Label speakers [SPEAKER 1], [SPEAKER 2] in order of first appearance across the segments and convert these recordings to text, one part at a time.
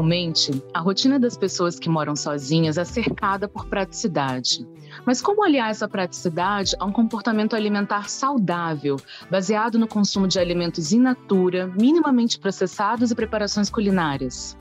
[SPEAKER 1] Normalmente, a rotina das pessoas que moram sozinhas é cercada por praticidade. Mas como aliar essa praticidade a um comportamento alimentar saudável, baseado no consumo de alimentos in natura, minimamente processados e preparações culinárias?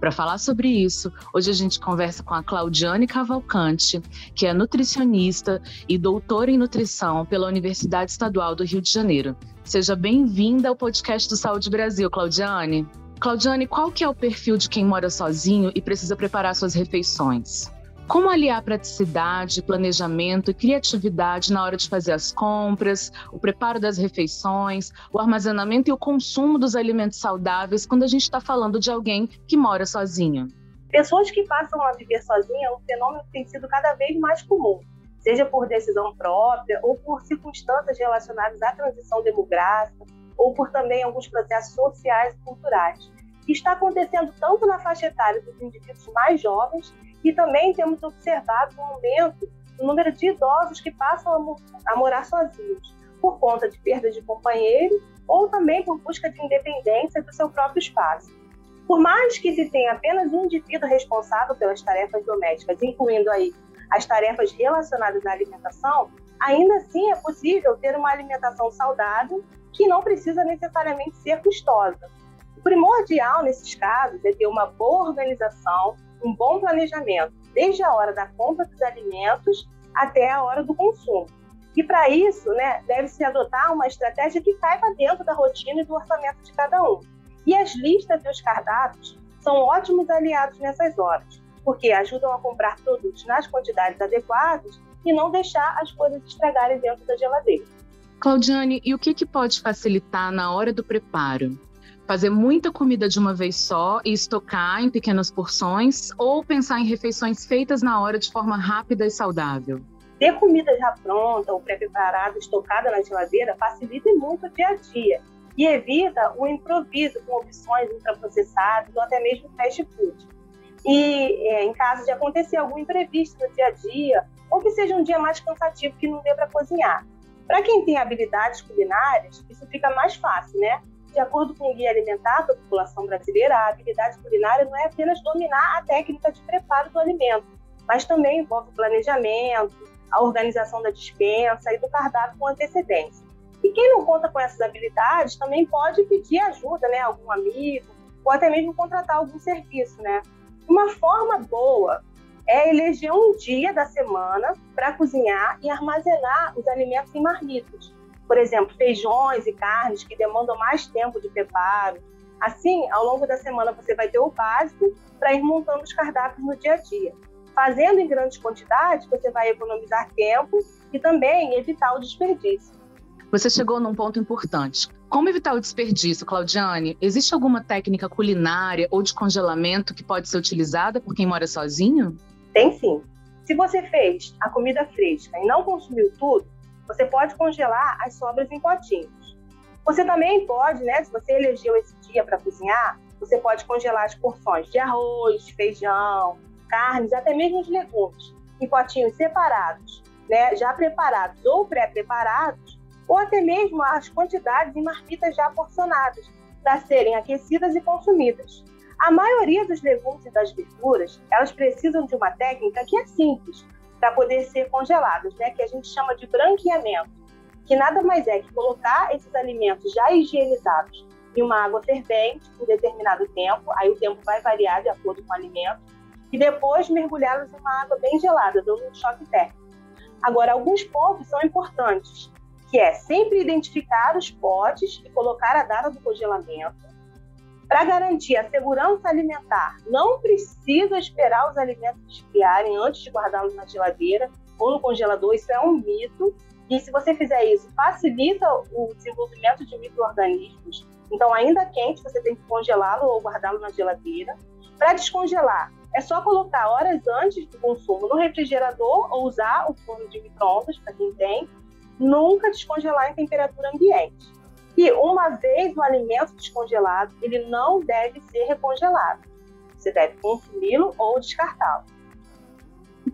[SPEAKER 1] Para falar sobre isso, hoje a gente conversa com a Claudiane Cavalcante, que é nutricionista e doutora em nutrição pela Universidade Estadual do Rio de Janeiro. Seja bem-vinda ao podcast do Saúde Brasil, Claudiane. Claudiane, qual que é o perfil de quem mora sozinho e precisa preparar suas refeições? Como aliar praticidade, planejamento e criatividade na hora de fazer as compras, o preparo das refeições, o armazenamento e o consumo dos alimentos saudáveis quando a gente está falando de alguém que mora sozinho?
[SPEAKER 2] Pessoas que passam a viver sozinha é um fenômeno que tem sido cada vez mais comum, seja por decisão própria ou por circunstâncias relacionadas à transição demográfica ou por também alguns processos sociais e culturais. Está acontecendo tanto na faixa etária dos indivíduos mais jovens e também temos observado um aumento no número de idosos que passam a morar sozinhos, por conta de perda de companheiro ou também por busca de independência do seu próprio espaço. Por mais que se tenha apenas um indivíduo responsável pelas tarefas domésticas, incluindo aí as tarefas relacionadas à alimentação, ainda assim é possível ter uma alimentação saudável que não precisa necessariamente ser custosa. Primordial nesses casos é ter uma boa organização, um bom planejamento, desde a hora da compra dos alimentos até a hora do consumo. E para isso, né, deve-se adotar uma estratégia que caiba dentro da rotina e do orçamento de cada um. E as listas e os cardápios são ótimos aliados nessas horas, porque ajudam a comprar produtos nas quantidades adequadas e não deixar as coisas estragarem dentro da geladeira.
[SPEAKER 1] Claudiane, e o que, que pode facilitar na hora do preparo? Fazer muita comida de uma vez só e estocar em pequenas porções ou pensar em refeições feitas na hora de forma rápida e saudável?
[SPEAKER 2] Ter comida já pronta ou pré-preparada, estocada na geladeira, facilita muito o dia a dia e evita o improviso com opções ultraprocessadas ou até mesmo fast food. E é, em caso de acontecer algum imprevisto no dia a dia, ou que seja um dia mais cansativo que não dê para cozinhar, para quem tem habilidades culinárias, isso fica mais fácil, né? De acordo com o Guia Alimentar da População Brasileira, a habilidade culinária não é apenas dominar a técnica de preparo do alimento, mas também envolve o planejamento, a organização da dispensa e do cardápio com antecedência. E quem não conta com essas habilidades também pode pedir ajuda, né? Algum amigo, ou até mesmo contratar algum serviço, né? Uma forma boa é eleger um dia da semana para cozinhar e armazenar os alimentos em marmitas. Por exemplo, feijões e carnes que demandam mais tempo de preparo. Assim, ao longo da semana você vai ter o básico para ir montando os cardápios no dia a dia. Fazendo em grandes quantidades, você vai economizar tempo e também evitar o desperdício.
[SPEAKER 1] Você chegou num ponto importante. Como evitar o desperdício, Claudiane? Existe alguma técnica culinária ou de congelamento que pode ser utilizada por quem mora sozinho?
[SPEAKER 2] Tem sim. Se você fez a comida fresca e não consumiu tudo, você pode congelar as sobras em potinhos. Você também pode, né, se você elegeu esse dia para cozinhar, você pode congelar as porções de arroz, feijão, carnes, até mesmo os legumes, em potinhos separados, né, já preparados ou pré-preparados, ou até mesmo as quantidades em marmitas já porcionadas, para serem aquecidas e consumidas. A maioria dos legumes e das verduras, elas precisam de uma técnica que é simples para poder ser congeladas, né? Que a gente chama de branqueamento, que nada mais é que colocar esses alimentos já higienizados em uma água fervente por determinado tempo, aí o tempo vai variar de acordo com o alimento, e depois mergulhá-los em uma água bem gelada, dando um choque térmico. Agora, alguns pontos são importantes, que é sempre identificar os potes e colocar a data do congelamento, para garantir a segurança alimentar, não precisa esperar os alimentos esfriarem antes de guardá-los na geladeira ou no congelador, isso é um mito. E se você fizer isso, facilita o desenvolvimento de micro-organismos. Então, ainda quente, você tem que congelá-lo ou guardá-lo na geladeira. Para descongelar, é só colocar horas antes do consumo no refrigerador ou usar o forno de microondas, para quem tem, nunca descongelar em temperatura ambiente. E uma vez o alimento descongelado, ele não deve ser recongelado. Você deve consumi-lo ou descartá-lo.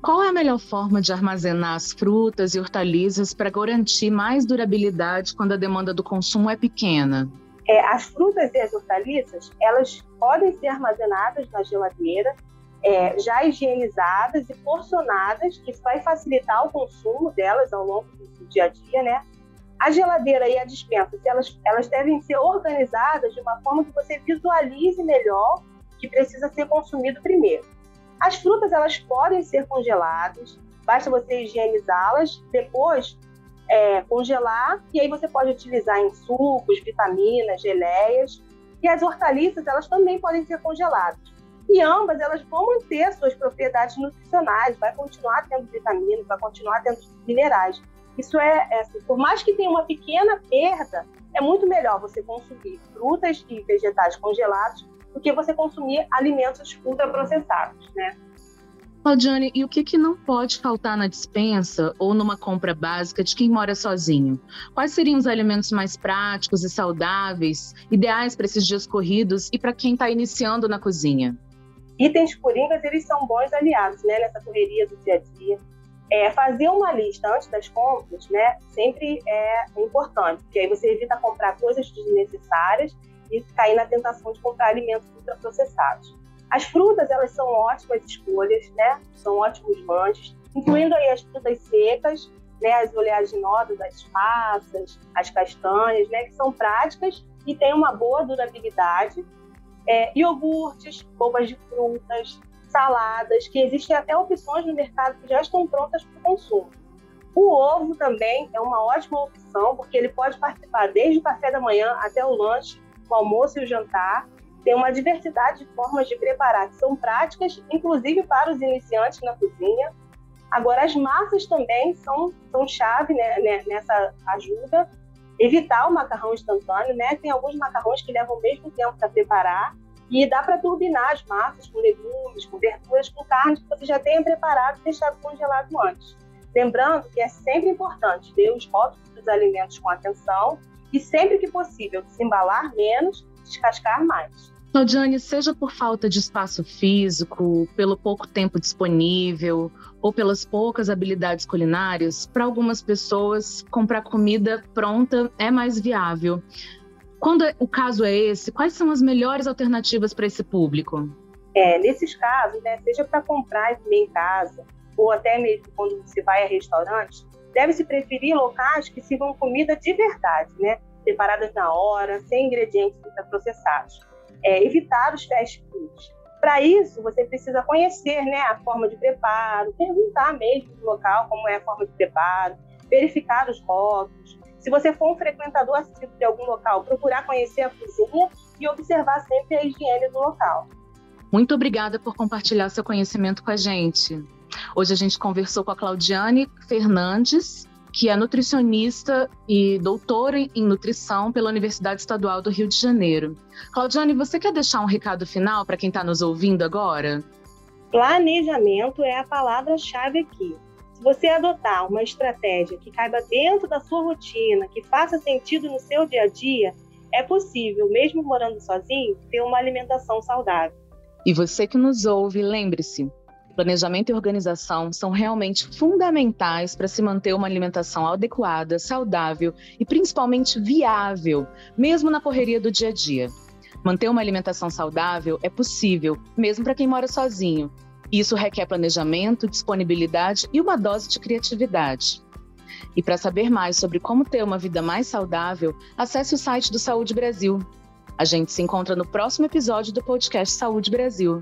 [SPEAKER 1] Qual é a melhor forma de armazenar as frutas e hortaliças para garantir mais durabilidade quando a demanda do consumo é pequena?
[SPEAKER 2] É, as frutas e as hortaliças, elas podem ser armazenadas na geladeira, é, já higienizadas e porcionadas, que vai facilitar o consumo delas ao longo do dia a dia, né? A geladeira e a dispensa, elas, elas devem ser organizadas de uma forma que você visualize melhor que precisa ser consumido primeiro. As frutas elas podem ser congeladas, basta você higienizá-las, depois é, congelar e aí você pode utilizar em sucos, vitaminas, geleias. E as hortaliças elas também podem ser congeladas. E ambas elas vão manter suas propriedades nutricionais, vai continuar tendo vitaminas, vai continuar tendo minerais. Isso é, é assim, por mais que tenha uma pequena perda, é muito melhor você consumir frutas e vegetais congelados do que você consumir alimentos ultraprocessados, né?
[SPEAKER 1] Claudiane, e o que, que não pode faltar na dispensa ou numa compra básica de quem mora sozinho? Quais seriam os alimentos mais práticos e saudáveis, ideais para esses dias corridos e para quem está iniciando na cozinha?
[SPEAKER 2] Itens coringas, eles são bons aliados né, nessa correria do dia a dia. É, fazer uma lista antes das compras, né, sempre é importante, porque aí você evita comprar coisas desnecessárias e cair na tentação de comprar alimentos ultraprocessados. As frutas, elas são ótimas escolhas, né? São ótimos lanches, incluindo aí as frutas secas, né? As oleaginosas, as passas, as castanhas, né? Que são práticas e têm uma boa durabilidade. É, iogurtes, polpas de frutas, saladas, que existem até opções no mercado que já estão prontas para o consumo. O ovo também é uma ótima opção, porque ele pode participar desde o café da manhã até o lanche o almoço e o jantar. Tem uma diversidade de formas de preparar que são práticas, inclusive para os iniciantes na cozinha. Agora, as massas também são, são chave né, né, nessa ajuda. Evitar o macarrão instantâneo, né? Tem alguns macarrões que levam o mesmo tempo para preparar. E dá para turbinar as massas com legumes, com verduras, com carne que você já tenha preparado e deixado congelado antes. Lembrando que é sempre importante ver os rótulos dos alimentos com atenção e sempre que possível, se embalar menos, descascar mais.
[SPEAKER 1] Claudiane, seja por falta de espaço físico, pelo pouco tempo disponível ou pelas poucas habilidades culinárias, para algumas pessoas comprar comida pronta é mais viável. Quando o caso é esse, quais são as melhores alternativas para esse público?
[SPEAKER 2] É, nesses casos, né, seja para comprar e comer em casa, ou até mesmo quando você vai a restaurantes, deve-se preferir locais que sirvam comida de verdade, né? preparadas na hora, sem ingredientes ultraprocessados. É, evitar os fast foods. Para isso, você precisa conhecer né, a forma de preparo, perguntar mesmo no local como é a forma de preparo, verificar os rótulos. Se você for um frequentador assíduo de algum local, procurar conhecer a cozinha e observar sempre a higiene do local.
[SPEAKER 1] Muito obrigada por compartilhar seu conhecimento com a gente. Hoje a gente conversou com a Claudiane Fernandes, que é nutricionista e doutora em nutrição pela Universidade Estadual do Rio de Janeiro. Claudiane, você quer deixar um recado final para quem está nos ouvindo agora?
[SPEAKER 2] Planejamento é a palavra-chave aqui. Se você adotar uma estratégia que caiba dentro da sua rotina, que faça sentido no seu dia a dia, é possível, mesmo morando sozinho, ter uma alimentação saudável.
[SPEAKER 1] E você que nos ouve, lembre-se, planejamento e organização são realmente fundamentais para se manter uma alimentação adequada, saudável e principalmente viável, mesmo na correria do dia a dia. Manter uma alimentação saudável é possível, mesmo para quem mora sozinho. Isso requer planejamento, disponibilidade e uma dose de criatividade. E para saber mais sobre como ter uma vida mais saudável, acesse o site do Saúde Brasil. A gente se encontra no próximo episódio do podcast Saúde Brasil.